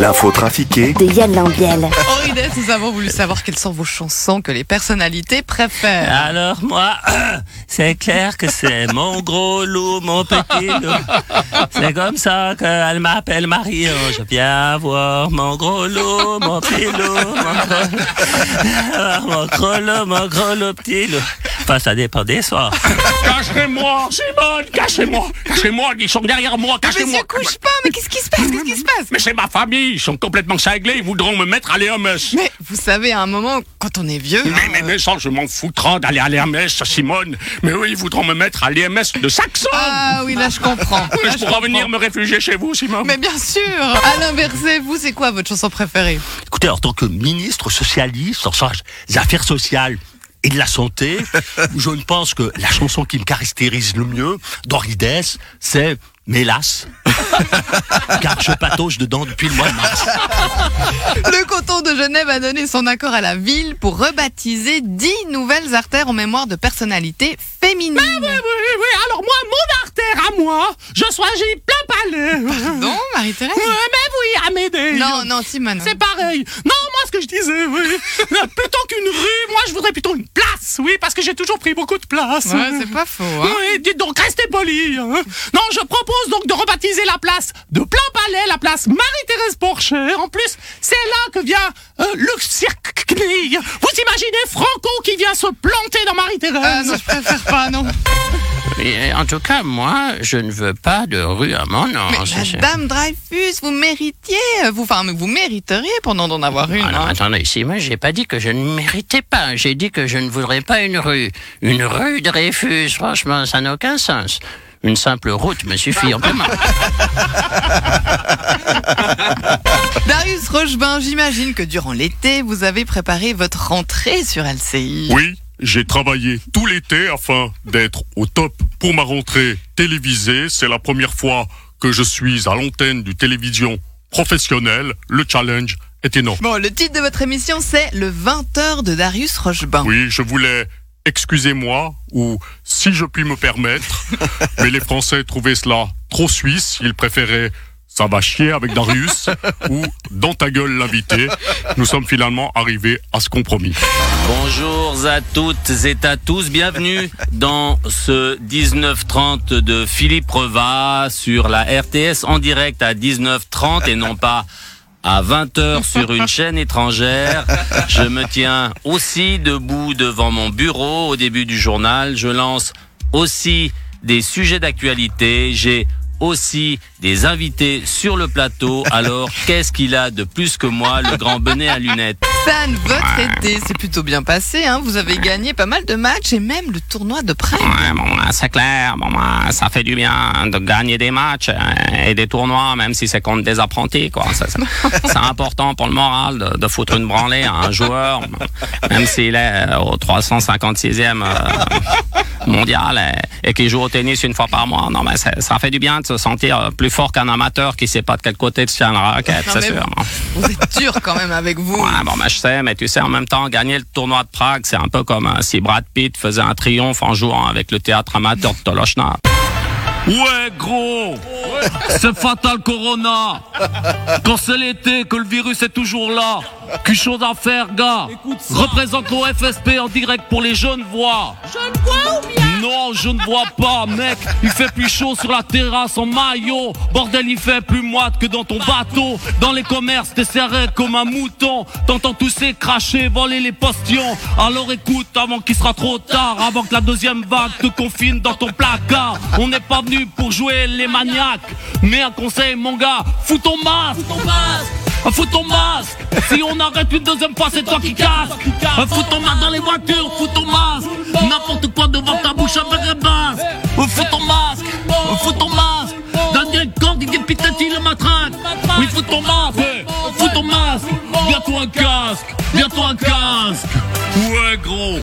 L'info trafiquée de Yann Lambiel. Henri nous avons voulu savoir quelles sont vos chansons que les personnalités préfèrent. Alors moi, c'est clair que c'est mon gros loup, mon petit loup. C'est comme ça qu'elle m'appelle Marie. Oh, je viens voir mon gros loup, mon petit loup, mon gros, mon gros loup, mon gros loup, petit loup. Ça dépend des soirs. Cachez-moi, Simone, cachez-moi, cachez-moi, ils sont derrière moi, Mais cachez-moi. Monsieur, couche pas, mais qu'est-ce qui se passe Qu'est-ce qui se passe? Mais c'est ma famille, ils sont complètement cinglés, ils voudront me mettre à l'Hermès. Mais vous savez, à un moment, quand on est vieux, Mais, hein, mais, mais ça, je m'en foutra d'aller à l'Hermès, Simone. Mais eux, ils voudront me mettre à l'Hermès de Saxon. Ah oui, là je comprends. Mais Là, je je pourrais comprends. venir me réfugier chez vous, Simone. Mais bien sûr Alain Berset, vous, c'est quoi votre chanson préférée? Écoutez, en tant que ministre socialiste, en charge des affaires sociales et de la santé, je ne pense que la chanson qui me caractérise le mieux d'Henri c'est Mélas. Car je patauge dedans depuis le mois de mars. Le canton de Genève a donné son accord à la ville pour rebaptiser 10 nouvelles artères en mémoire de personnalités féminines. Oui, oui, oui, je suis plein palais. Pardon, Marie-Thérèse Ouais, mais oui, Amédée. Non, non, Simone. C'est pareil. Non, moi, ce que je disais, oui. plutôt qu'une rue, moi, je voudrais plutôt une place, oui, parce que j'ai toujours pris beaucoup de place. Ouais, c'est pas faux. Hein. Oui, dites donc, restez polis. hein. Non, je propose donc de rebaptiser la place de plein palais, la place Marie-Thérèse Porcher. En plus, c'est là que vient euh, le cirque. Vous imaginez Franco qui vient se planter dans Marie-Thérèse non, je préfère pas, non. Et en tout cas, moi, je ne veux pas de rue à mon nom. Madame Dreyfus, vous méritiez, vous, enfin, vous mériteriez pendant d'en avoir une. Ah non, hein. attendez, si moi j'ai pas dit que je ne méritais pas, j'ai dit que je ne voudrais pas une rue. Une rue Dreyfus, franchement, ça n'a aucun sens. Une simple route me suffit amplement. Darius Rochebin, j'imagine que durant l'été, vous avez préparé votre rentrée sur LCI. Oui, j'ai travaillé tout l'été afin d'être au top pour ma rentrée télévisée. C'est la première fois que je suis à l'antenne du télévision professionnelle. Le challenge est énorme. Bon, le titre de votre émission, c'est Le 20h de Darius Rochebin. Oui, je voulais, excusez-moi, ou si je puis me permettre, mais les Français trouvaient cela trop suisse. Ils préféraient ça va chier avec Darius ou dans ta gueule l'invité. Nous sommes finalement arrivés à ce compromis. Bonjour à toutes et à tous, bienvenue dans ce 1930 de Philippe Reva sur la RTS en direct à 19h30 et non pas à 20h sur une chaîne étrangère. Je me tiens aussi debout devant mon bureau au début du journal. Je lance aussi des sujets d'actualité. J'ai aussi des invités sur le plateau. Alors, qu'est-ce qu'il a de plus que moi, le grand bonnet à lunettes Stan, votre été s'est plutôt bien passé. Hein. Vous avez gagné pas mal de matchs et même le tournoi de Prague. Ouais, bon, c'est clair, bon, ça fait du bien de gagner des matchs euh, et des tournois, même si c'est contre des apprentis, quoi. C'est important pour le moral de, de foutre une branlée à un joueur, même s'il est euh, au 356e euh, mondial et, et qu'il joue au tennis une fois par mois. Non, mais ça fait du bien de se sentir euh, plus fort qu'un amateur qui sait pas de quel côté de tient la raquette, c'est mais sûr. Vous êtes dur quand même avec vous. Ouais, bon, bah, je sais, mais tu sais, en même temps, gagner le tournoi de Prague, c'est un peu comme euh, si Brad Pitt faisait un triomphe en jouant avec le théâtre amateur de Tolochna. Ouais, gros C'est fatal Corona Quand c'est l'été, que le virus est toujours là Qu'une chose à faire, gars Représente l'OFSP en direct pour les jeunes voix Jeunes voix Non, je ne vois pas, mec. Il fait plus chaud sur la terrasse en maillot. Bordel, il fait plus moite que dans ton bateau. Dans les commerces, t'es serré comme un mouton. T'entends tousser, cracher, voler les postions Alors écoute, avant qu'il sera trop tard Avant que la deuxième vague te confine dans ton placard On n'est pas venu pour jouer les maniaques. Mais un conseil, mon gars, fous ton masque. Fous ton masque. Fous ton masque. Si on arrête une deuxième fois, c'est toi qui casse Fous ton masque dans les voitures, fous ton masque. N'importe quoi devant ta bouche avec un masque. Fous ton masque. Fous ton masque. Daniel Cordy, Didier Pitati, le matraque Oui, fous ton masque. Fous ton masque. Bientôt un casque. Bientôt un casque. Ouais, gros